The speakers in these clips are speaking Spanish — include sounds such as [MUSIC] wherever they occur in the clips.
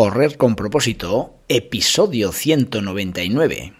Correr con propósito, episodio 199.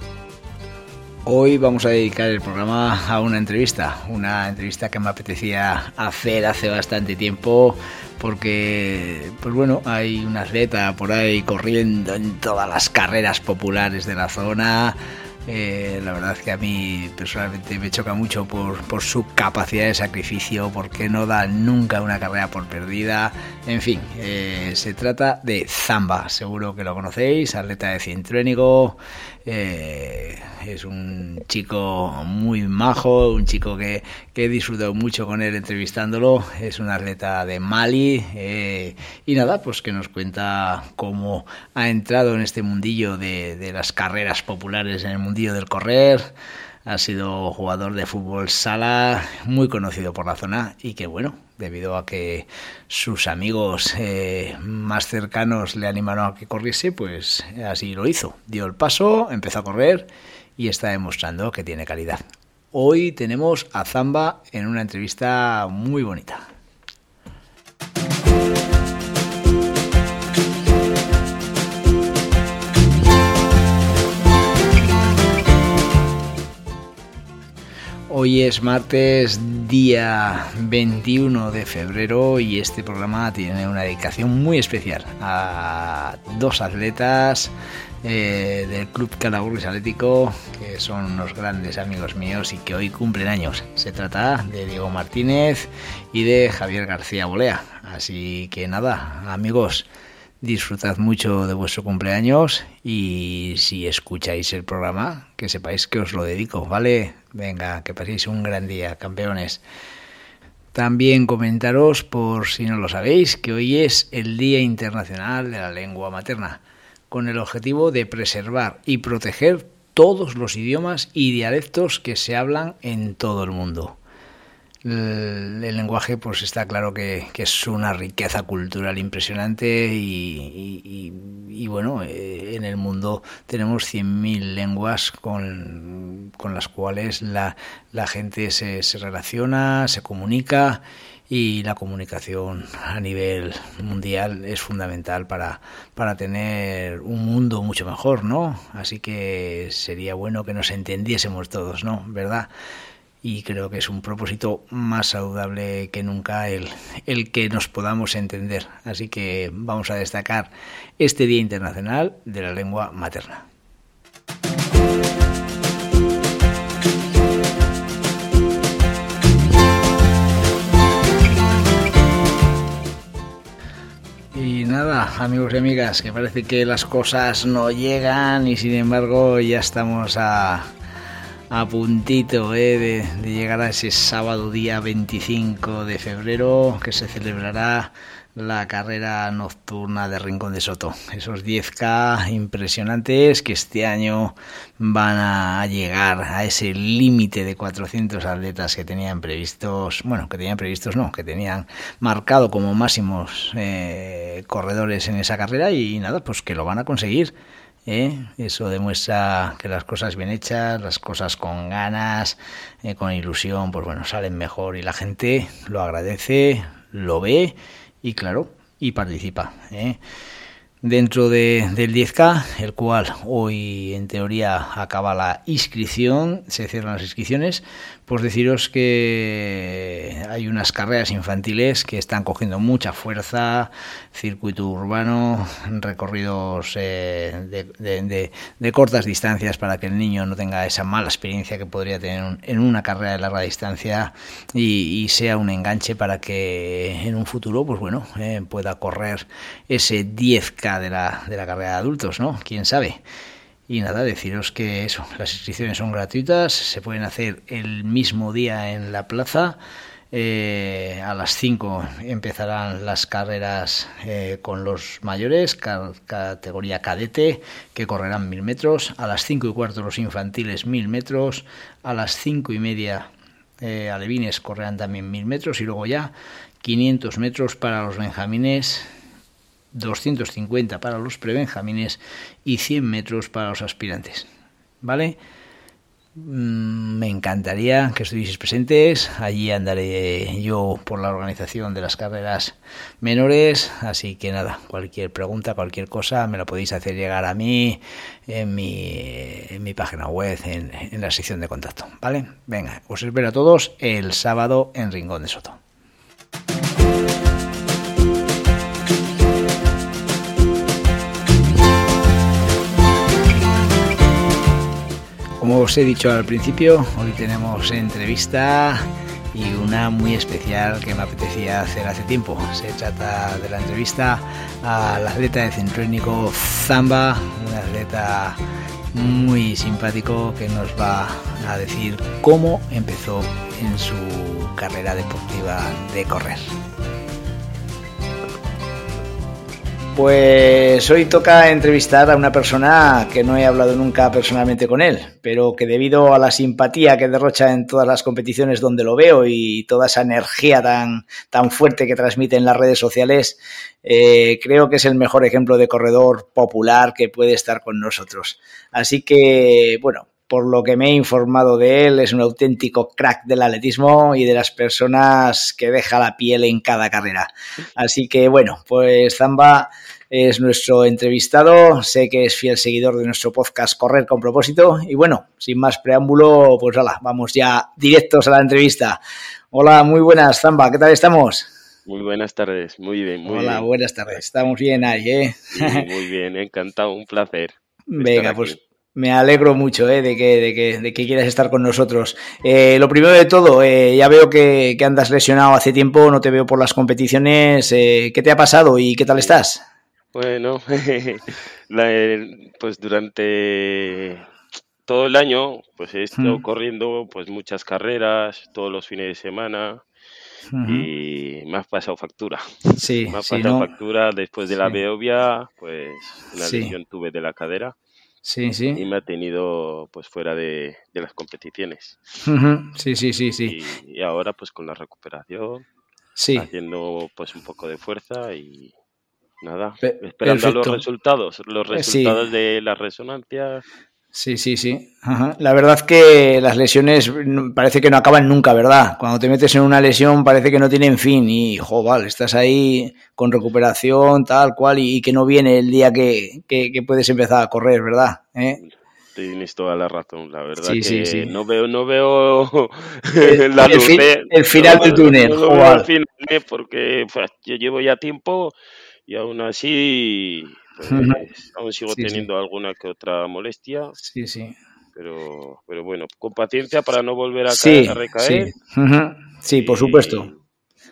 Hoy vamos a dedicar el programa a una entrevista, una entrevista que me apetecía hacer hace bastante tiempo porque, pues bueno, hay una atleta por ahí corriendo en todas las carreras populares de la zona. Eh, la verdad es que a mí personalmente me choca mucho por, por, su capacidad de sacrificio, porque no da nunca una carrera por perdida. En fin, eh, se trata de Zamba, seguro que lo conocéis, atleta de Cintruénigo, eh, es un chico muy majo, un chico que, que, he disfrutado mucho con él entrevistándolo. Es un atleta de Mali eh, y nada, pues que nos cuenta cómo ha entrado en este mundillo de, de las carreras populares, en el mundillo del correr ha sido jugador de fútbol sala muy conocido por la zona y que bueno, debido a que sus amigos eh, más cercanos le animaron a que corriese, pues así lo hizo. Dio el paso, empezó a correr y está demostrando que tiene calidad. Hoy tenemos a Zamba en una entrevista muy bonita. Hoy es martes, día 21 de febrero y este programa tiene una dedicación muy especial a dos atletas eh, del Club Calaburris Atlético que son unos grandes amigos míos y que hoy cumplen años. Se trata de Diego Martínez y de Javier García Bolea. Así que nada, amigos, disfrutad mucho de vuestro cumpleaños y si escucháis el programa, que sepáis que os lo dedico, ¿vale? Venga, que paséis un gran día, campeones. También comentaros, por si no lo sabéis, que hoy es el Día Internacional de la Lengua Materna, con el objetivo de preservar y proteger todos los idiomas y dialectos que se hablan en todo el mundo. El, lenguaje, pues está claro que, es una riqueza cultural impresionante y, y, bueno, eh, en el mundo tenemos 100.000 lenguas con, las cuales la, la gente se, se, relaciona, se comunica y la comunicación a nivel mundial es fundamental para, para tener un mundo mucho mejor, ¿no? Así que sería bueno que nos entendiésemos todos, ¿no? ¿Verdad? Y creo que es un propósito más saludable que nunca el, el, que nos podamos entender. Así que vamos a destacar este Día Internacional de la Lengua Materna. Y nada, amigos y amigas, que parece que las cosas no llegan y sin embargo ya estamos a, a puntito eh, de, llegar a ese sábado día 25 de febrero que se celebrará la carrera nocturna de Rincón de Soto. Esos 10K impresionantes que este año van a llegar a ese límite de 400 atletas que tenían previstos, bueno, que tenían previstos no, que tenían marcado como máximos eh, corredores en esa carrera y nada, pues que lo van a conseguir. ¿Eh? Eso demuestra que las cosas bien hechas, las cosas con ganas, eh, con ilusión, pues bueno, salen mejor y la gente lo agradece, lo ve y claro, y participa. ¿eh? Dentro de, del 10K, el cual hoy en teoría acaba la inscripción, se cierran las inscripciones, pues deciros que hay unas carreras infantiles que están cogiendo mucha fuerza, circuito urbano, recorridos eh, de, cortas distancias para que el niño no tenga esa mala experiencia que podría tener en una carrera de larga distancia y, y sea un enganche para que en un futuro, pues bueno, eh, pueda correr ese 10K de la, de la carrera de adultos, ¿no? ¿Quién sabe? Y nada, deciros que eso, las inscripciones son gratuitas, se pueden hacer el mismo día en la plaza. Eh, a las 5 empezarán las carreras eh, con los mayores, categoría cadete, que correrán mil metros. A las 5 y cuarto los infantiles mil metros. A las 5 y media eh, alevines correrán también mil metros. Y luego ya 500 metros para los benjamines, 250 para los prebenjamines y 100 metros para los aspirantes. ¿Vale? Mm, me encantaría que estuvieseis presentes. Allí andaré yo por la organización de las carreras menores. Así que nada, cualquier pregunta, cualquier cosa, me lo podéis hacer llegar a mí en mi, en mi página web, en, en la sección de contacto. ¿Vale? Venga, os espero a todos el sábado en Rincón de Soto. Como os he dicho al principio, hoy tenemos entrevista y una muy especial que me apetecía hacer hace tiempo. Se trata de la entrevista al atleta de centro étnico Zamba, un atleta muy simpático que nos va a decir cómo empezó en su carrera deportiva de correr. Pues hoy toca entrevistar a una persona que no he hablado nunca personalmente con él, pero que debido a la simpatía que derrocha en todas las competiciones donde lo veo y toda esa energía tan, tan fuerte que transmite en las redes sociales, eh, creo que es el mejor ejemplo de corredor popular que puede estar con nosotros. Así que, bueno, por lo que me he informado de él, es un auténtico crack del atletismo y de las personas que deja la piel en cada carrera. Así que bueno, pues Zamba es nuestro entrevistado, sé que es fiel seguidor de nuestro podcast Correr con propósito y bueno, sin más preámbulo, pues hola, vamos ya directos a la entrevista. Hola, muy buenas Zamba, ¿qué tal estamos? Muy buenas tardes, muy bien, muy Hola, buenas tardes, estamos bien ahí, ¿eh? muy bien, encantado, un placer. Venga, pues me alegro mucho eh, de, que, de, que, de, que, quieras estar con nosotros. Eh, lo primero de todo, eh, ya veo que, que, andas lesionado hace tiempo, no te veo por las competiciones. Eh, ¿Qué te ha pasado y qué tal estás? Bueno, [LAUGHS] la, pues durante todo el año pues he estado mm. corriendo pues muchas carreras, todos los fines de semana. Uh -huh. y me has pasado factura. Sí, me has sí, pasado ¿no? factura después de la Sí. Beovia, pues una Sí. lesión tuve de la cadera Sí, y sí. me ha tenido pues fuera de, de las competiciones. Sí, sí, sí, sí. Y, y ahora pues con la recuperación, Sí, haciendo pues un poco de fuerza y nada, Pe- esperando los resultados, los Eh, sí. resultados de las resonancias. Sí, sí, sí. Ajá. La verdad que las lesiones parece que no acaban nunca, ¿verdad? Cuando te metes en una lesión parece que no tienen fin y, joder, estás ahí con recuperación, tal cual, y, y que no viene el día que, que- que puedes empezar a correr, ¿verdad? ¿Eh? Tienes toda la razón, la verdad Sí, que sí, sí. no veo, no veo [LAUGHS] El- [LAUGHS] la el luz, fin- ¿eh? el final No del túnel, no veo el final, ¿eh? porque pues, yo llevo ya tiempo y aún así Ujú. aún sigo Sí, sí. teniendo alguna que otra molestia, Sí, sí. pero, pero bueno, con paciencia para no volver a, Sí, caer, a recaer. sí. Por supuesto.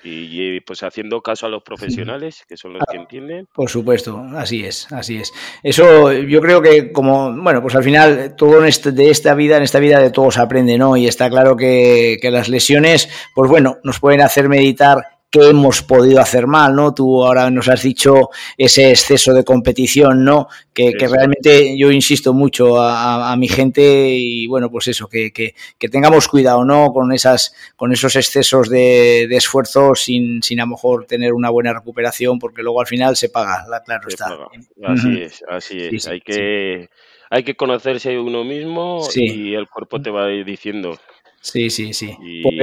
Y, y, pues haciendo caso a los profesionales, que son los que entienden. Por supuesto, así es, así es. Eso yo creo que como, bueno, pues al final todo en este- de esta vida, en esta vida de todos aprende, ¿no? Y está claro que, que las lesiones, pues bueno, nos pueden hacer meditar qué hemos podido hacer mal, ¿no? Tú ahora nos has dicho ese exceso de competición, ¿no? Que, realmente yo insisto mucho a, mi gente y bueno, pues eso, que, que- que tengamos cuidado, ¿no? Con esas, con esos excesos de, de esfuerzo sin, sin a lo mejor tener una buena recuperación, porque luego al final se paga, la- claro Se está. paga. Así es, así es. Sí, sí, hay que hay que conocerse uno mismo Sí. y el cuerpo te va diciendo. Sí, sí, sí. Y Pues-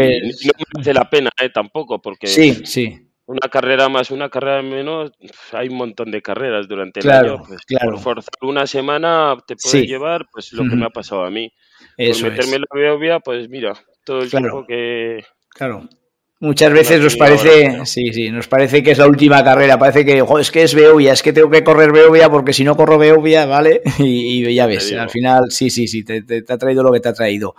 no merece la pena eh, tampoco, porque sí, sí, una carrera más, una carrera menos, hay un montón de carreras durante el Claro, año. Pues, claro. Por forzar una semana te puede Sí. llevar pues lo que me ha pasado a mí. eso por meterme es. en la Beovia, pues mira, todo el Claro. tiempo que... Claro. Muchas veces nos parece, ahora, sí, sí, nos parece que es la última carrera, parece que, "Jo, es que es Beovia, es que tengo que correr Beovia porque si no corro Beovia, ¿vale? [LAUGHS] Y, y ya ves, al final, sí, sí, sí, te, te- te ha traído lo que te ha traído.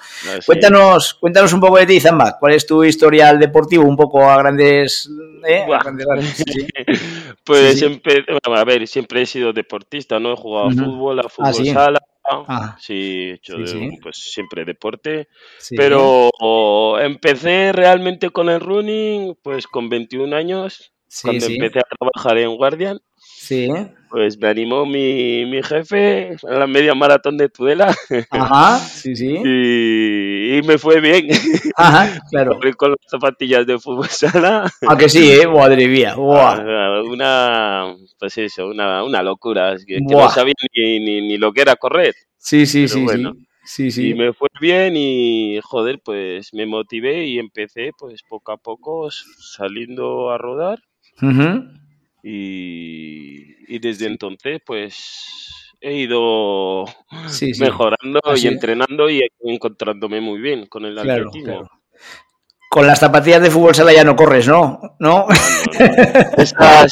Cuéntanos, cuéntanos un poco de ti, Zamba, ¿cuál es tu historial deportivo? Un poco a grandes, ¿eh? A grandes sí. [LAUGHS] Pues Sí, empe- bueno, a ver, siempre he sido deportista, ¿no? He jugado a fútbol, a Ah, fútbol sala, ah. sí, he hecho pues siempre deporte, pero empecé realmente con el running pues con 21 años, cuando empecé a trabajar en Guardian. Sí. Pues me animó mi, mi jefe a la media maratón de Tudela. Ajá, sí, sí. [LAUGHS] Y, me fue bien. Ajá, claro. con las zapatillas de fútbol sala. Ah, que sí, ¿eh? Madre mía. Ah, una, pues eso, una, una locura. Que, no sabía ni, ni, lo que era correr. Sí, sí, sí, sí. Sí, Y me fue bien y, joder, pues me motivé y empecé, pues poco a poco, saliendo a rodar. Ajá. Y, desde entonces, pues he ido mejorando y entrenando y encontrándome muy bien con el atletismo. Con las zapatillas de fútbol sala ya no corres, ¿no? ¿No? [LAUGHS] Esa,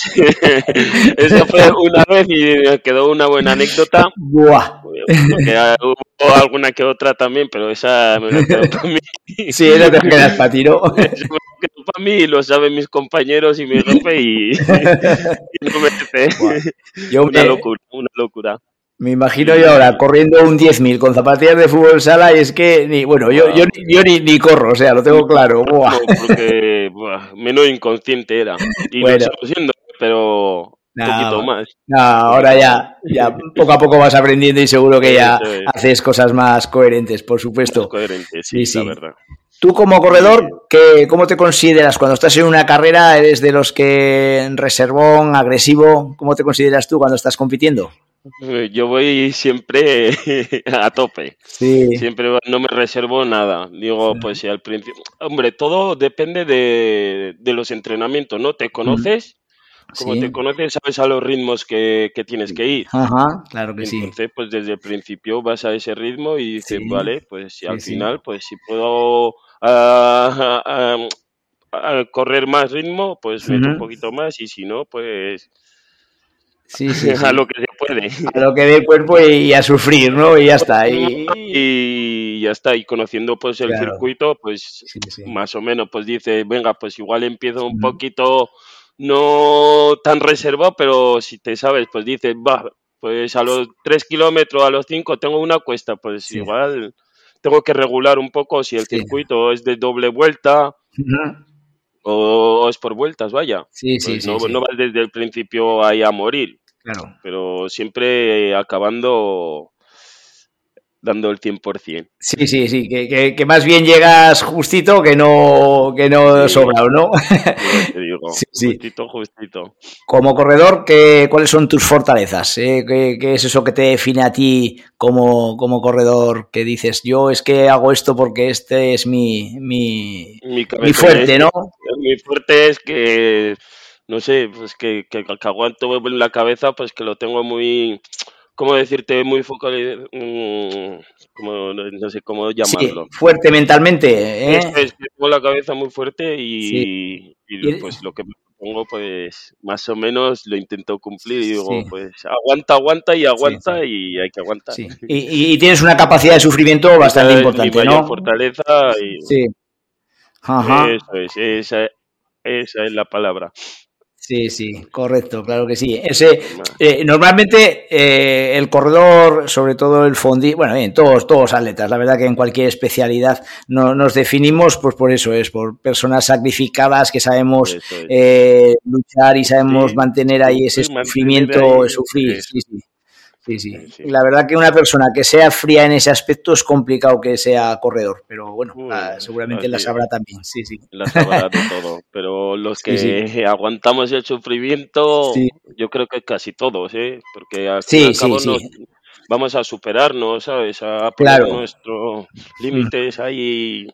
fue una vez y me quedó una buena anécdota. Buah. hubo alguna que otra también, pero esa me quedó [LAUGHS] para mí. Sí, [LAUGHS] esa te quedas para ti, ¿no? para mí, lo saben mis compañeros y mi jefe y, [LAUGHS] no me una locura, una locura. Me imagino yo ahora corriendo un 10.000 con zapatillas de fútbol sala y es que, ni, bueno, yo, yo, yo ni, ni, corro, o sea, lo tengo claro. Buah. porque menos inconsciente era. Y lo sigo siendo, pero un poquito más. No, ahora ya, ya [LAUGHS] poco a poco vas aprendiendo y seguro que ya haces cosas más coherentes, por supuesto. coherentes, sí, sí, la verdad. Tú como corredor, ¿qué, ¿cómo te consideras? Cuando estás en una carrera, ¿eres de los que reservón, agresivo? ¿Cómo te consideras tú cuando estás compitiendo? Eh, yo voy siempre [LAUGHS] a tope. Sí. Siempre no me reservo nada. Digo, pues si al principio. Hombre, todo depende de, los entrenamientos, ¿no? Te conoces. Como te conoces, sabes a los ritmos que, tienes que ir. Ajá, claro que sí. Entonces, pues desde el principio vas a ese ritmo y dices, vale, pues si al final, pues si puedo a, correr más ritmo, pues meto un poquito más y si no, pues sí, sí, [LAUGHS] a lo que se puede. A lo que dé el cuerpo y, a sufrir, ¿no? Y ya está. Y, ya está. Y conociendo pues el circuito, pues más o menos, pues dice, venga, pues igual empiezo un poquito no tan reservado, pero si te sabes, pues dices, va, pues a los 3 kilómetros, a los 5 tengo una cuesta, pues igual tengo que regular un poco si el circuito es de doble vuelta o, es por vueltas, vaya. Sí, sí, pues no, no vas desde el principio ahí a morir. Claro. Pero siempre acabando dando el 100%. Sí, sí, sí, que, que, más bien llegas justito que no, que no sobrado, ¿no? Te [LAUGHS] digo, justito, justito. Como corredor, ¿qué, ¿cuáles son tus fortalezas? Eh, ¿Qué, es eso que te define a ti como, como corredor? Que dices, yo es que hago esto porque este es mi, mi, mi, fuerte, ¿no? Mi fuerte es que, no sé, pues que, que, que aguanto en la cabeza, pues que lo tengo muy ¿cómo decirte? Muy focalizado, mm, como, no sé cómo llamarlo. Sí, fuerte mentalmente, ¿eh? Es, tengo la cabeza muy fuerte y, pues lo que me pongo, pues más o menos lo intento cumplir y digo, pues aguanta, aguanta y aguanta y hay que aguantar. Y, y, tienes una capacidad de sufrimiento bastante importante, mi ¿no? fortaleza y... Sí. Ajá. Eso es, esa, esa es la palabra. Sí, sí, correcto, claro que sí. Ese, eh, normalmente eh, el corredor, sobre todo el fondi, bueno, bien, todos, todos atletas, la verdad que en cualquier especialidad no, nos definimos, pues por eso es, por personas sacrificadas que sabemos eh, luchar y sabemos mantener ahí ese sufrimiento, sufrir. Sí, sí. Sí, sí. La verdad que una persona que sea fría en ese aspecto es complicado que sea corredor, pero bueno, ah, seguramente la sabrá también, sí, sí. La sabrá de [LAUGHS] todo, pero los que aguantamos el sufrimiento, yo creo que casi todos, ¿eh? Porque al fin vamos a superarnos, ¿sabes? A poner nuestros límites ahí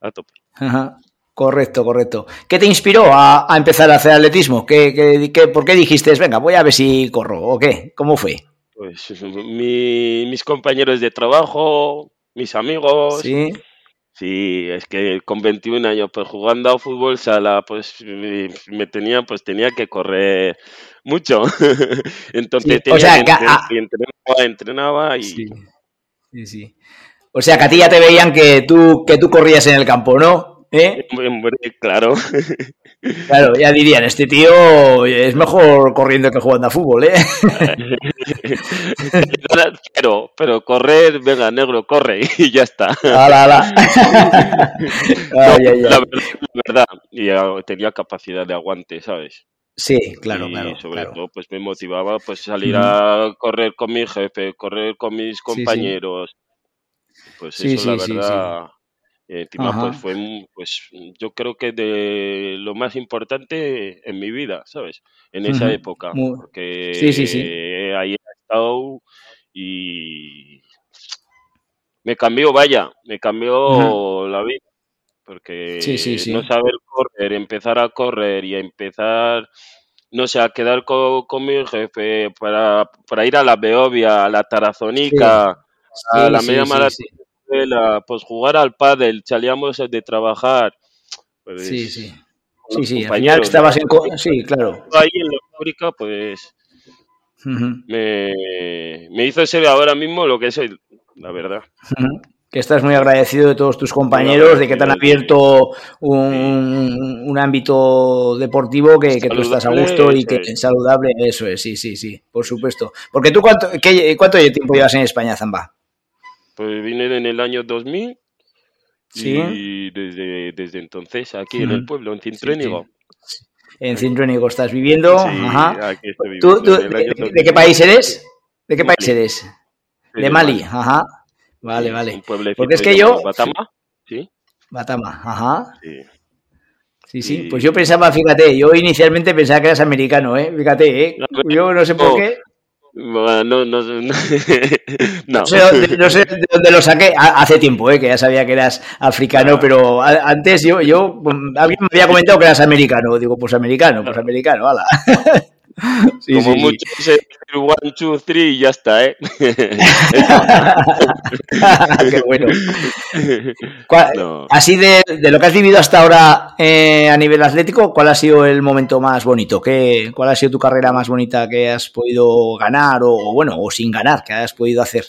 a tope. Ajá. Correcto, correcto. ¿Qué te inspiró a, empezar a hacer atletismo? ¿Qué, qué, por qué dijiste, venga, voy a ver si corro? ¿O qué? ¿Cómo fue? Pues mis compañeros de trabajo, mis amigos. Sí. Sí, es que con 21 años, pues jugando a fútbol sala, pues me, tenía, pues tenía que correr mucho. [LAUGHS] Entonces tenía o sea, que, entrenaba, entrenaba y. Sí. sí, sí. O sea, que a ti ya te veían que tú, que tú corrías en el campo, ¿no? ¿Eh? claro. [LAUGHS] Claro, ya dirían, este tío es mejor corriendo que jugando a fútbol, ¿eh? [LAUGHS] pero, pero correr, venga, negro, corre [LAUGHS] y ya está. La, verdad, y tenía capacidad de aguante, ¿sabes? Sí, claro, y claro. sobre todo, pues me motivaba pues salir a correr con mi jefe, correr con mis compañeros. Pues eso, la verdad Encima, pues fue, pues yo creo que de lo más importante en mi vida, ¿sabes? En esa época. Porque ahí he estado y me cambió, vaya, me cambió la vida. Porque no saber correr, empezar a correr y empezar, no sé, a quedar con, mi jefe para, para ir a la Beovia, a la Tarazonica, a la media maratón pues jugar al pádel, salíamos de trabajar. Pues, sí, sí. Sí, sí, al final estabas en... Sí, claro. Ahí en la fábrica, pues... me, me, hizo ser ahora mismo lo que soy, la verdad. Que estás muy agradecido de todos tus compañeros, de que te han abierto un, un ámbito deportivo que, que tú estás a gusto y que es saludable. Eso es, sí, sí, sí, por supuesto. Porque tú, ¿cuánto, qué, cuánto tiempo llevas en España, Zamba? Pues vine en el año 2000 y desde, desde entonces aquí en el pueblo, en Cintruénigo. En Cintruénigo estás viviendo. Ajá. Aquí estoy viviendo de, qué país eres? ¿De qué país eres? De, Mali. Ajá. Vale, vale. Porque es que yo. Batama, sí. Batama, ajá. Sí. Sí, sí, pues yo pensaba, fíjate, yo inicialmente pensaba que eras americano, ¿eh? Fíjate, ¿eh? Yo no sé por qué. No, no, no, no. sé, [LAUGHS] de dónde lo saqué. Hace tiempo, ¿eh? que ya sabía que eras africano, pero antes yo, yo, alguien me había comentado que eras americano. Digo, pues americano, pues americano, hala. [LAUGHS] Como mucho one, two, three y ya está, ¿eh? [LAUGHS] [LAUGHS] Qué bueno. Así de, lo que has vivido hasta ahora eh, a nivel atlético, ¿cuál ha sido el momento más bonito? ¿Qué, ¿Cuál ha sido tu carrera más bonita que has podido ganar o, bueno, o sin ganar, que has podido hacer?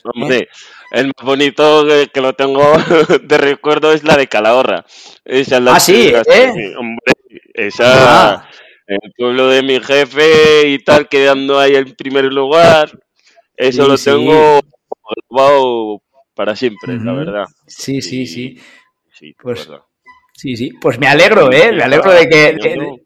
el más bonito que, lo tengo [LAUGHS] de recuerdo es la de Calahorra. Esa ah, sí, ¿eh? Hombre, esa el pueblo de mi jefe y tal, quedando ahí en primer lugar. Eso lo tengo grabado para siempre, la verdad. Sí, sí, sí. Sí, pues, sí, sí. Pues me alegro, ¿eh? Me alegro de que,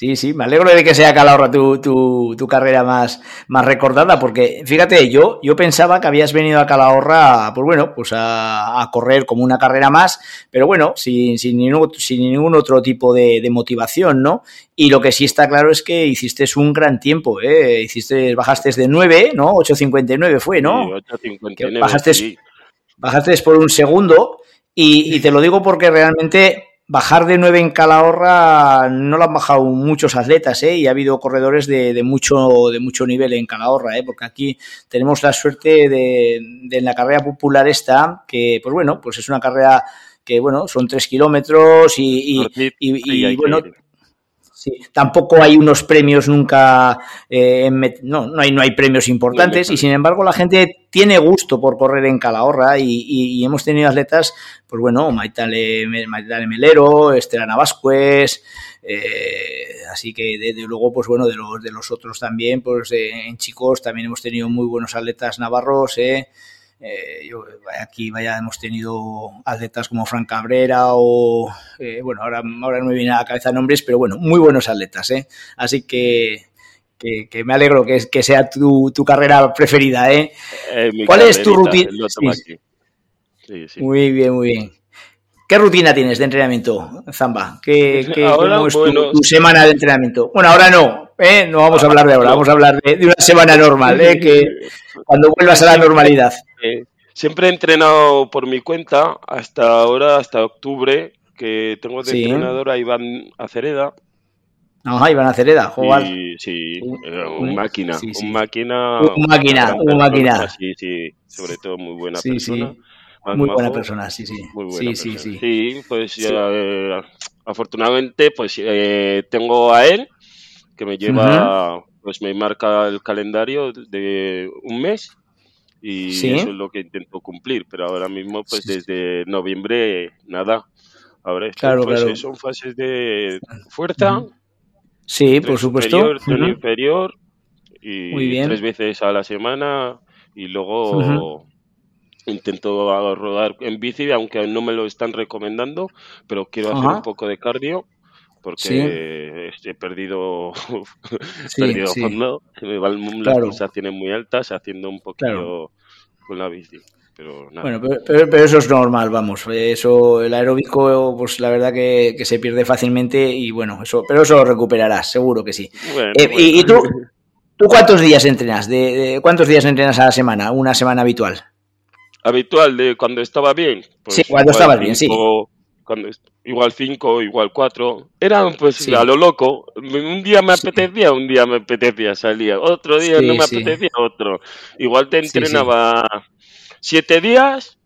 Sí, sí, me alegro de que sea Calahorra tu, tu, tu, carrera más, más recordada, porque fíjate, yo, yo pensaba que habías venido a Calahorra, pues bueno, pues a, correr como una carrera más, pero bueno, sin, sin, ningún, sin ningún otro tipo de, motivación, ¿no? Y lo que sí está claro es que hiciste un gran tiempo, ¿eh? Hiciste, bajaste de 9, ¿no? 8.59 fue, ¿no? Sí, 8.59, bajaste, bajaste por un segundo, y, y te lo digo porque realmente bajar de 9 en Calahorra no lo han bajado muchos atletas, ¿eh? y ha habido corredores de, mucho, de mucho nivel en Calahorra, ¿eh? porque aquí tenemos la suerte de, de, la carrera popular esta, que pues bueno, pues es una carrera que bueno, son 3 kilómetros y, y bueno, Sí, tampoco hay unos premios nunca, eh, no, no hay, no hay premios importantes y sin embargo la gente tiene gusto por correr en Calahorra y, hemos tenido atletas, pues bueno, Maitale, Maitale Melero, Estelana Vasquez, eh, así que desde luego, pues bueno, de los, de los otros también, pues eh, en chicos también hemos tenido muy buenos atletas navarros, eh, eh, yo, aquí vaya, hemos tenido atletas como Frank Cabrera o, eh, bueno, ahora, ahora no me viene a la cabeza nombres, pero bueno, muy buenos atletas, ¿eh? Así que, que, me alegro que, que sea tu, tu, carrera preferida, ¿eh? eh ¿Cuál es tu rutina? Muy bien, muy bien. ¿Qué rutina tienes de entrenamiento, Zamba? ¿Qué, qué ¿Cómo es tu, semana de entrenamiento? Bueno, ahora no, ¿eh? no vamos a hablar de ahora, vamos a hablar de, de una semana normal, ¿eh? que cuando vuelvas a la normalidad. siempre he entrenado por mi cuenta hasta ahora, hasta octubre, que tengo de entrenador a Iván Acereda. Ajá, Iván Acereda, jugar. Sí, sí, un máquina, un máquina. Un máquina, un máquina. Sí, sí, sobre todo muy buena persona. Muy buena persona, sí, sí. Muy buena sí, sí, sí. Sí, pues eh, afortunadamente pues eh, tengo a él que me lleva, pues me marca el calendario de un mes y eso es lo que intento cumplir, pero ahora mismo pues desde noviembre nada. Ahora claro, pues, son fases de fuerza. Sí, por supuesto. Superior, inferior y tres veces a la semana y luego intento rodar en bici, aunque no me lo están recomendando, pero quiero hacer un poco de cardio porque he perdido, [LAUGHS] perdido fondo, me van las pulsaciones muy altas haciendo un poquito con la bici. Pero Bueno, pero, eso es normal, vamos. Eso, el aeróbico, pues la verdad que, se pierde fácilmente y bueno, eso, pero eso lo recuperarás, seguro que sí. Eh, y, tú, [LAUGHS] tú cuántos días entrenas? De, ¿Cuántos días entrenas a la semana? Una semana habitual. Habitual de cuando estaba bien. Pues sí, cuando estaba bien, sí. Cuando, igual 5, igual 4. Era pues a lo loco. Un día me apetecía, un día me apetecía, salía. Otro día no me apetecía, otro. Igual te entrenaba 7 días.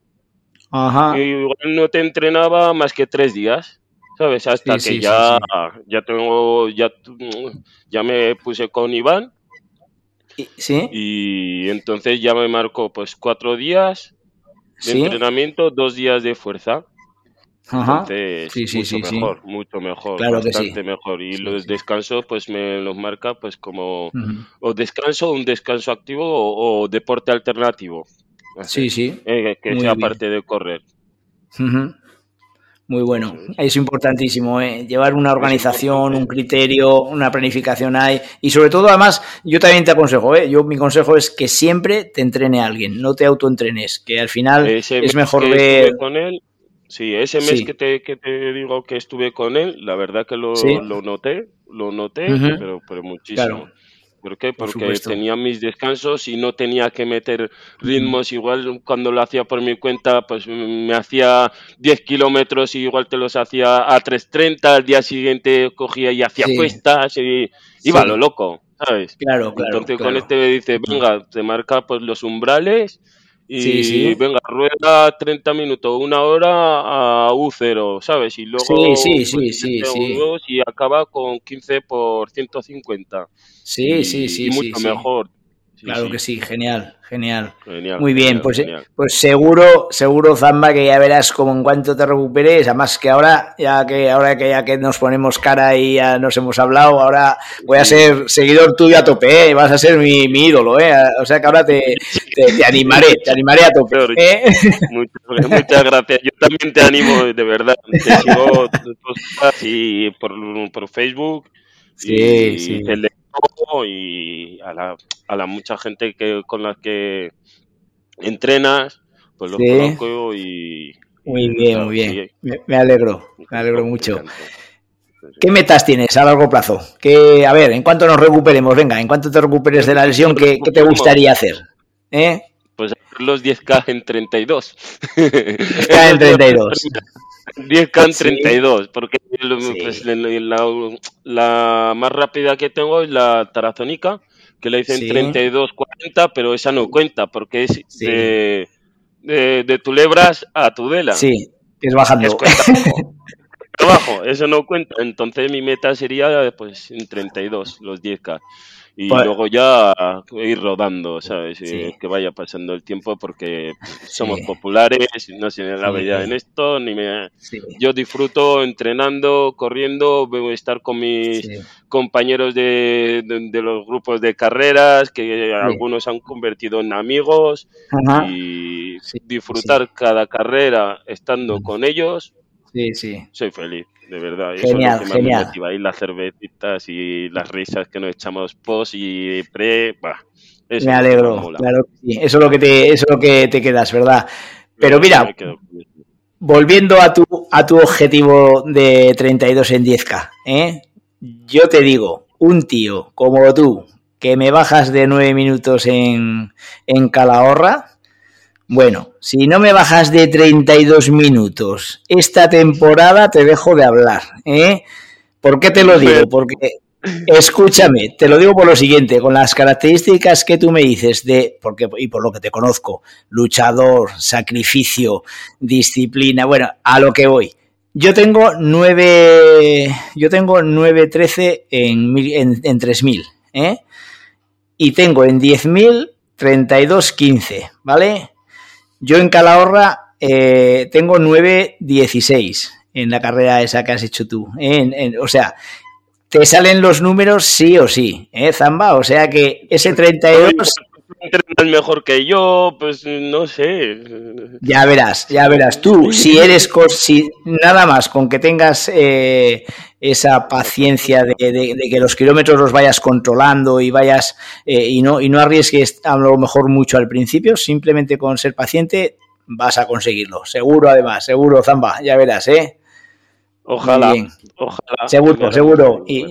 Ajá. Y igual no te entrenaba más que 3 días. ¿Sabes? Hasta que ya, ya tengo, ya, ya me puse con Iván. ¿Sí? Y entonces ya me marcó pues 4 días de entrenamiento, 2 días de fuerza. Entonces, sí, mucho mejor, mucho mejor, bastante mejor. Y los descansos, pues me los marca pues como o descanso, un descanso activo o, deporte alternativo. sí, sí. Eh, que sea parte de correr. Muy bueno, es importantísimo, ¿eh? llevar una organización, un criterio, una planificación hay y sobre todo además yo también te aconsejo, ¿eh? yo mi consejo es que siempre te entrene alguien, no te autoentrenes, que al final es mejor ver... Con él, Sí, ese mes que, te, que te digo que estuve con él, la verdad que lo, lo noté, lo noté, pero, pero muchísimo. ¿Por qué? Porque tenía mis descansos y no tenía que meter ritmos. Igual cuando lo hacía por mi cuenta, pues me hacía 10 kilómetros y igual te los hacía a 3.30. Al día siguiente cogía y hacía cuestas y iba lo loco, ¿sabes? Claro, claro. Entonces con este me dice, venga, te marca pues los umbrales y venga, rueda 30 minutos, una hora a U0, ¿sabes? Y luego sí, sí, pues, sí, sí, y acaba con 15 por 150. Sí, sí, sí. Y mucho mejor. Claro que sí, genial, genial. Muy bien, pues, pues seguro, seguro, Zamba, que ya verás como en cuanto te recuperes, además que ahora, ya que ahora que ya que nos ponemos cara y ya nos hemos hablado, ahora voy a ser seguidor tuyo a tope, ¿eh? vas a ser mi, mi ídolo, ¿eh? o sea que ahora te, te, animaré, te animaré a tope. ¿eh? Muchas, gracias, yo también te animo, de verdad, te sigo [LAUGHS] y por, por Facebook. Sí, y, sí y a la, a la mucha gente que con la que entrenas, pues los conozco y... Muy bien, muy bien. Me, alegro, me alegro mucho. ¿Qué metas tienes a largo plazo? Que, a ver, en cuanto nos recuperemos, venga, en cuanto te recuperes de la lesión, ¿qué, qué te gustaría hacer? ¿Eh? Pues los 10K en 32. 10K en 32. [LAUGHS] 10K en 32, porque pues, la, más rápida que tengo es la tarazónica, que la hice en 32.40, pero esa no cuenta, porque es de, de, tu lebras a tu vela. Sí, es bajando. abajo, [LAUGHS] eso no cuenta. Entonces mi meta sería pues en 32, los 10K y pues luego ya ir rodando, ¿sabes? Que vaya pasando el tiempo porque somos populares, no se me la vida en esto, ni me... Yo disfruto entrenando, corriendo, estar con mis compañeros de, de, los grupos de carreras, que algunos han convertido en amigos, y disfrutar cada carrera estando con ellos. Sí, sí. Soy feliz de verdad. Genial, eso es lo que genial. me motiva. Y las cervecitas y las risas que nos echamos post y pre. Bah, me alegro, claro sí. Eso es lo que te, eso es lo que te quedas, ¿verdad? Pero mira, volviendo a tu, a tu objetivo de 32 en 10K, ¿eh? yo te digo, un tío como tú, que me bajas de 9 minutos en, en Calahorra, bueno, si no me bajas de 32 minutos esta temporada, te dejo de hablar. ¿eh? ¿Por qué te lo digo? Porque, escúchame, te lo digo por lo siguiente, con las características que tú me dices de, porque, y por lo que te conozco, luchador, sacrificio, disciplina, bueno, a lo que voy. Yo tengo 9, yo tengo 9.13 en, en, en 3.000, ¿eh? Y tengo en 10.000 32.15, ¿vale? Yo en Calahorra eh, tengo 9.16 en la carrera esa que has hecho tú. En, o sea, te salen los números sí o sí, ¿eh, Zamba? O sea que ese 32 entrenas mejor que yo, pues no sé. Ya verás, ya verás. Tú, si eres, si nada más con que tengas eh, esa paciencia de, que los kilómetros los vayas controlando y vayas eh, y no y no arriesgues a lo mejor mucho al principio, simplemente con ser paciente vas a conseguirlo. Seguro, además, seguro, Zamba, ya verás, ¿eh? Ojalá, ojalá. Seguro, seguro. Y,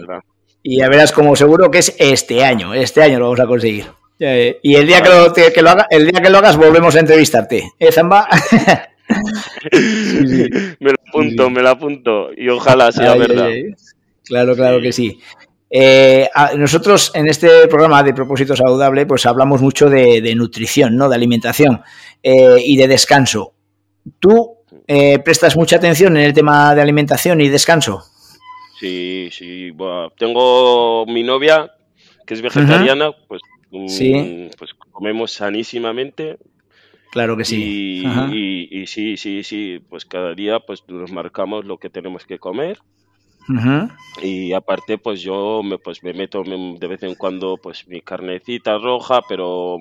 y ya verás como seguro que es este año, este año lo vamos a conseguir. Y el día que lo, que lo haga, el día que lo hagas volvemos a entrevistarte. ¿Eh, Zamba? [LAUGHS] Me lo apunto, me lo apunto. Y ojalá sea verdad. Claro, claro que sí. Eh, nosotros en este programa de propósito saludable, pues hablamos mucho de, nutrición, ¿no? De alimentación eh, y de descanso. ¿Tú prestas mucha atención en el tema de alimentación y descanso? Sí, sí. tengo mi novia que es vegetariana, pues sí. pues comemos sanísimamente. Claro que sí. Y, sí, sí, sí, pues cada día pues nos marcamos lo que tenemos que comer. Y aparte, pues yo me, pues me meto de vez en cuando pues mi carnecita roja, pero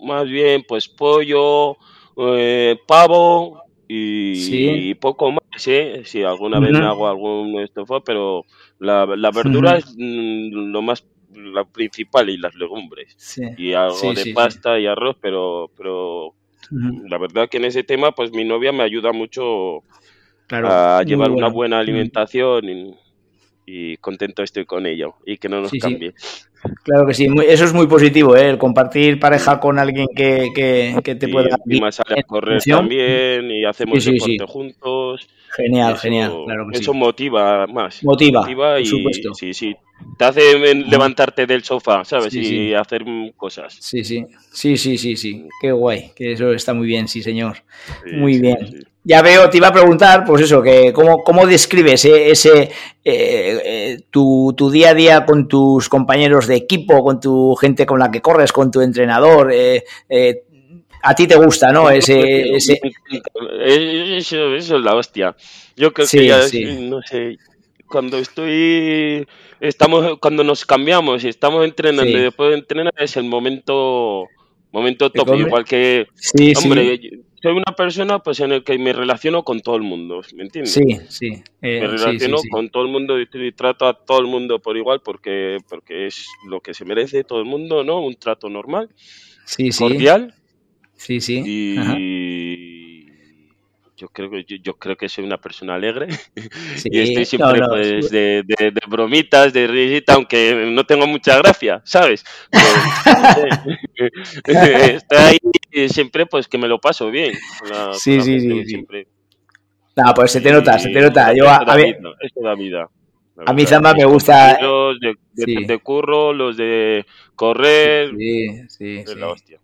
más bien pues pollo, eh, pavo y, poco más, ¿eh? Si alguna vez me hago algún estofado, pero la, la verdura es mm, lo más la principal y las legumbres. Y algo de pasta y arroz, pero, pero la verdad que en ese tema, pues mi novia me ayuda mucho a llevar una buena alimentación y, contento estoy con ello y que no nos cambie. Claro que sí, eso es muy positivo, ¿eh? el compartir pareja con alguien que, que, te pueda... Y más a correr también y hacemos deporte juntos. Genial, genial, claro que Eso motiva más. Motiva, por supuesto. Sí, sí, te hace levantarte del sofá, ¿sabes? y hacer cosas. Sí, sí, sí, sí, sí, sí. Qué guay, que eso está muy bien, sí, señor. muy bien. Ya veo, te iba a preguntar, pues eso, que cómo, cómo describes eh, ese eh, eh, tu, tu, día a día con tus compañeros de equipo, con tu gente con la que corres, con tu entrenador. a ti te gusta, ¿no? Ese, ese... Eso, eso, es la hostia. Yo creo que ya, no sé, cuando estoy, estamos, cuando nos cambiamos y estamos entrenando y después de entrenar es el momento, momento top, igual que, hombre, soy una persona pues en el que me relaciono con todo el mundo, ¿me entiendes? Sí, sí. Eh, me relaciono con todo el mundo y, trato a todo el mundo por igual porque, porque es lo que se merece todo el mundo, ¿no? Un trato normal, cordial. Sí, sí. Y, yo creo que yo, creo que soy una persona alegre [LAUGHS] y estoy siempre pues, de, de, bromitas, de risita, aunque no tengo mucha gracia, ¿sabes? [LAUGHS] estoy ahí siempre pues que me lo paso bien. sí, sí, sí, siempre. No, pues se te nota, se te nota. Yo, a, a, da vida. A mí Zamba me gusta. Los de, de, curro, los de correr. Sí, sí. sí. la hostia.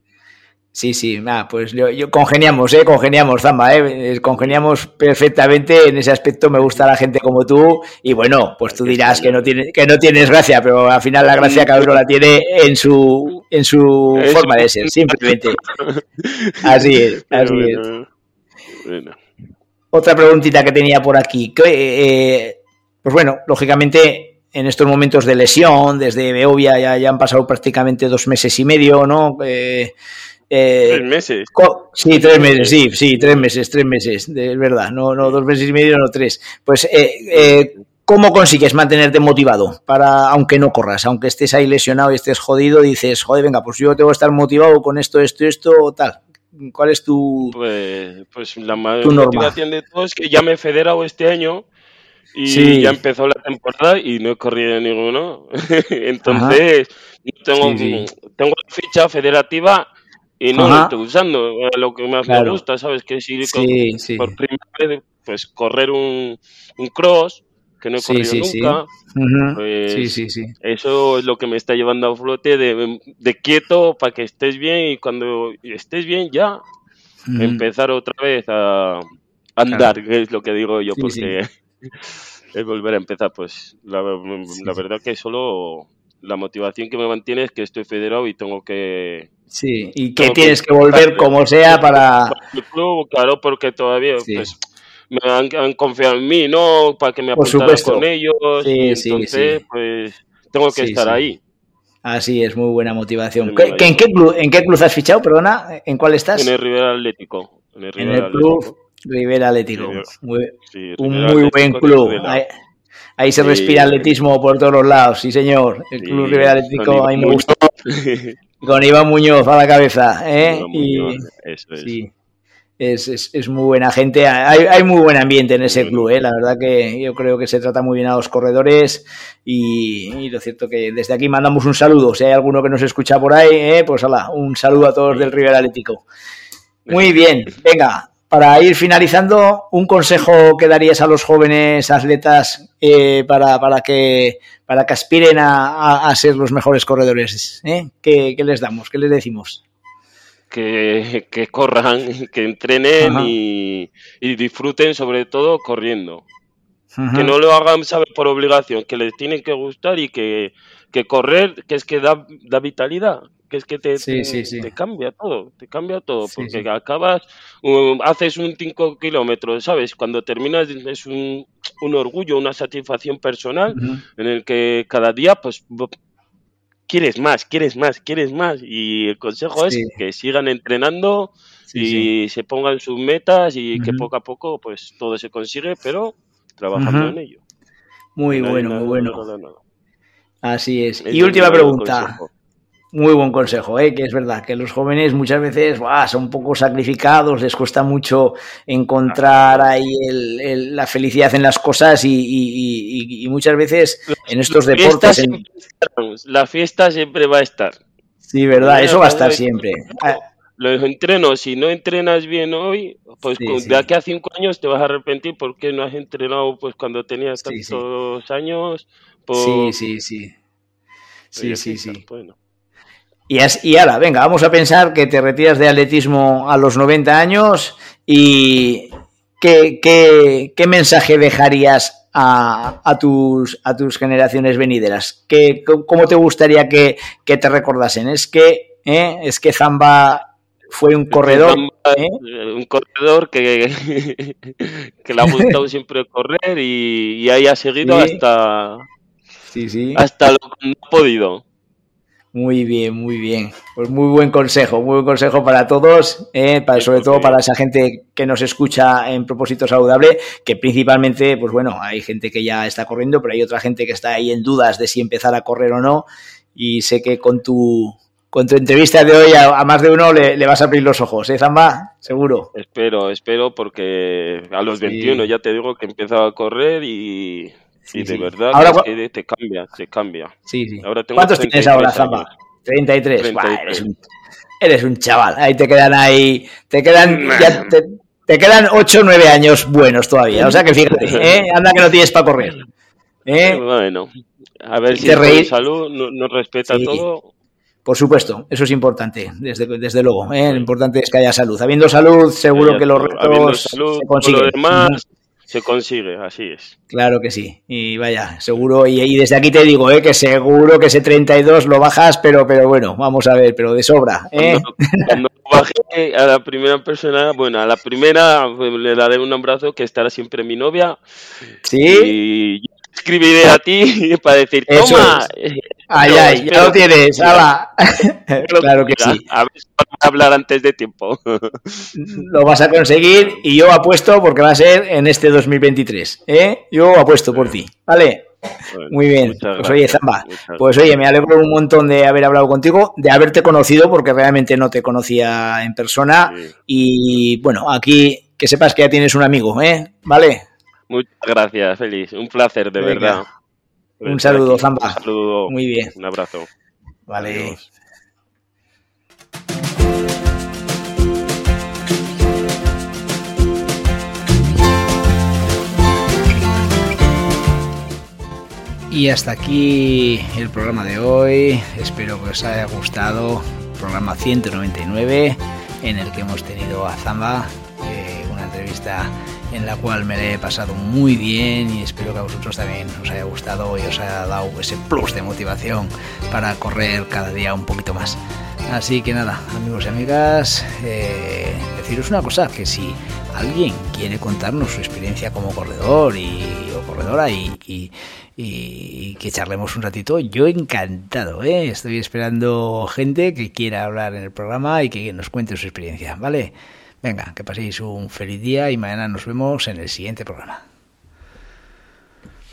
Sí, sí, nada, pues yo, congeniamos, ¿eh? Congeniamos, Zamba, ¿eh? eh congeniamos perfectamente en ese aspecto, me gusta la gente como tú y bueno, pues tú dirás que no, tiene, que no tienes gracia, pero al final la gracia cada uno la tiene en su, en su forma de ser, simplemente. [LAUGHS] Así es, así es. Otra preguntita que tenía por aquí, eh, pues bueno, lógicamente en estos momentos de lesión, desde Beovia ya, ya han pasado prácticamente dos meses y medio, ¿no? Eh, eh, ¿Tres meses? Sí, tres meses, sí, sí, tres meses, tres meses, de verdad, no, no dos meses y medio, no tres. Pues, eh, eh, ¿cómo consigues mantenerte motivado para, aunque no corras, aunque estés ahí lesionado y estés jodido, dices, joder, venga, pues yo tengo que estar motivado con esto, esto, esto, tal? ¿Cuál es tu. Pues, pues la motivación de todo es que ya me he federado este año y ya empezó la temporada y no he corrido ninguno. [LAUGHS] Entonces, tengo, tengo la ficha federativa y no lo estoy usando. Lo que más me gusta, ¿sabes? Que es ir por primera vez, pues correr un, un cross, que no he corrido nunca. Pues, eso es lo que me está llevando a flote de, de quieto para que estés bien y cuando estés bien ya empezar otra vez a andar, que es lo que digo yo, porque [LAUGHS] es volver a empezar. Pues la, la verdad que solo la motivación que me mantiene es que estoy federado y tengo que Sí, y que tienes que volver como sea para... El club, claro, porque todavía, pues, me han, confiado en mí, ¿no? Para que me apuntara con ellos. y entonces, pues tengo que estar ahí. Así es, muy buena motivación. en, qué club, ¿En qué club has fichado, perdona? ¿En cuál estás? En el Rivera Atlético. En el, club Rivera Atlético. un muy buen club. Ahí, se respira atletismo por todos los lados, sí señor. El club Rivera Atlético, ahí me gusta. Con Iván Muñoz a la cabeza. ¿eh? eso es. Sí es, es, muy buena gente. Hay, hay, muy buen ambiente en ese club, ¿eh? la verdad que yo creo que se trata muy bien a los corredores y, lo cierto que desde aquí mandamos un saludo. Si hay alguno que nos escucha por ahí, ¿eh? pues hola, un saludo a todos del River Atlético. Muy bien, venga, para ir finalizando, un consejo que darías a los jóvenes atletas eh, para, para, que, para que aspiren a, a, ser los mejores corredores. ¿eh? ¿Qué, ¿Qué les damos? ¿Qué les decimos? que, que corran, que entrenen y, disfruten sobre todo corriendo. Que no lo hagan, ¿sabes? Por obligación, que les tienen que gustar y que, que correr, que es que da, da vitalidad, que es que te, te, cambia todo, te cambia todo, porque acabas, haces un 5 kilómetros, ¿sabes? Cuando terminas es un, un orgullo, una satisfacción personal en el que cada día pues quieres más, quieres más, quieres más. Y el consejo es que sigan entrenando y se pongan sus metas y que poco a poco pues todo se consigue, pero trabajando en ello. Muy bueno, muy bueno. Así es. y última pregunta. Muy buen consejo, ¿eh? que es verdad que los jóvenes muchas veces son un poco sacrificados, les cuesta mucho encontrar ahí la felicidad en las cosas y, muchas veces en estos deportes... La fiesta siempre va a estar. Sí, verdad, eso va a estar siempre. Los entrenos, si no entrenas bien hoy, pues de aquí a cinco años te vas a arrepentir porque no has entrenado pues cuando tenías tantos años. Sí, sí, sí. Sí, sí, sí. Bueno. Y, ahora, venga, vamos a pensar que te retiras de atletismo a los 90 años y ¿qué, qué, mensaje dejarías a, tus, a tus generaciones venideras? ¿Qué, ¿Cómo te gustaría que, te recordasen? Es que, ¿eh? es que Zamba fue un corredor. ¿eh? Un corredor que, [LAUGHS] que le ha [LAUGHS] gustado siempre correr y, y ahí ha seguido hasta, hasta lo que no ha podido. Muy bien, muy bien. Pues muy buen consejo, muy buen consejo para todos, eh, para, sobre todo para esa gente que nos escucha en propósito saludable, que principalmente, pues bueno, hay gente que ya está corriendo, pero hay otra gente que está ahí en dudas de si empezar a correr o no. Y sé que con tu, con tu entrevista de hoy a, más de uno le, vas a abrir los ojos, ¿eh, Zamba? Seguro. Espero, espero, porque a los 21 ya te digo que he empezado a correr y Sí, de verdad ahora, te cambia, te cambia. Sí, sí. ¿Cuántos tienes ahora, Zamba? 33. 33. eres, un, eres, un, chaval. Ahí te quedan ahí, te quedan, ya te, te, quedan 8 o 9 años buenos todavía. O sea que fíjate, ¿eh? [LAUGHS] anda que no tienes para correr. ¿eh? Bueno, a ver si la salud nos no respeta todo. Por supuesto, eso es importante, desde, desde luego. ¿eh? Lo importante es que haya salud. Habiendo salud, seguro que los retos se consiguen se consigue, así es. Claro que sí. Y vaya, seguro, y, desde aquí te digo, ¿eh? que seguro que ese 32 lo bajas, pero, pero bueno, vamos a ver, pero de sobra. ¿eh? Cuando, bajé a la primera persona, bueno, a la primera pues, le daré un abrazo que estará siempre mi novia. Sí. Y escribiré a ti [LAUGHS] para decir, toma. Ay, ay, ya lo tienes, [LAUGHS] claro que sí. A ver si vamos a hablar antes de tiempo. [LAUGHS] Lo vas a conseguir y yo apuesto porque va a ser en este 2023. ¿eh? Yo apuesto por ti, ¿vale? Muy bien. Pues oye, Zamba, pues oye, me alegro un montón de haber hablado contigo, de haberte conocido, porque realmente no te conocía en persona. Y bueno, aquí que sepas que ya tienes un amigo, ¿eh? ¿Vale? Muchas gracias, Feliz. Un placer, de verdad. Un saludo, Zamba. Un saludo. Muy bien. Un abrazo. Vale. Y hasta aquí el programa de hoy. Espero que os haya gustado. Programa 199 en el que hemos tenido a Zamba, eh, una entrevista en la cual me la he pasado muy bien y espero que a vosotros también os haya gustado y os haya dado ese plus de motivación para correr cada día un poquito más. Así que nada, amigos y amigas, eh, deciros una cosa, que si alguien quiere contarnos su experiencia como corredor y, o corredora y, que charlemos un ratito, yo encantado, ¿eh? estoy esperando gente que quiera hablar en el programa y que nos cuente su experiencia, ¿vale? Venga, que paséis un feliz día y mañana nos vemos en el siguiente programa.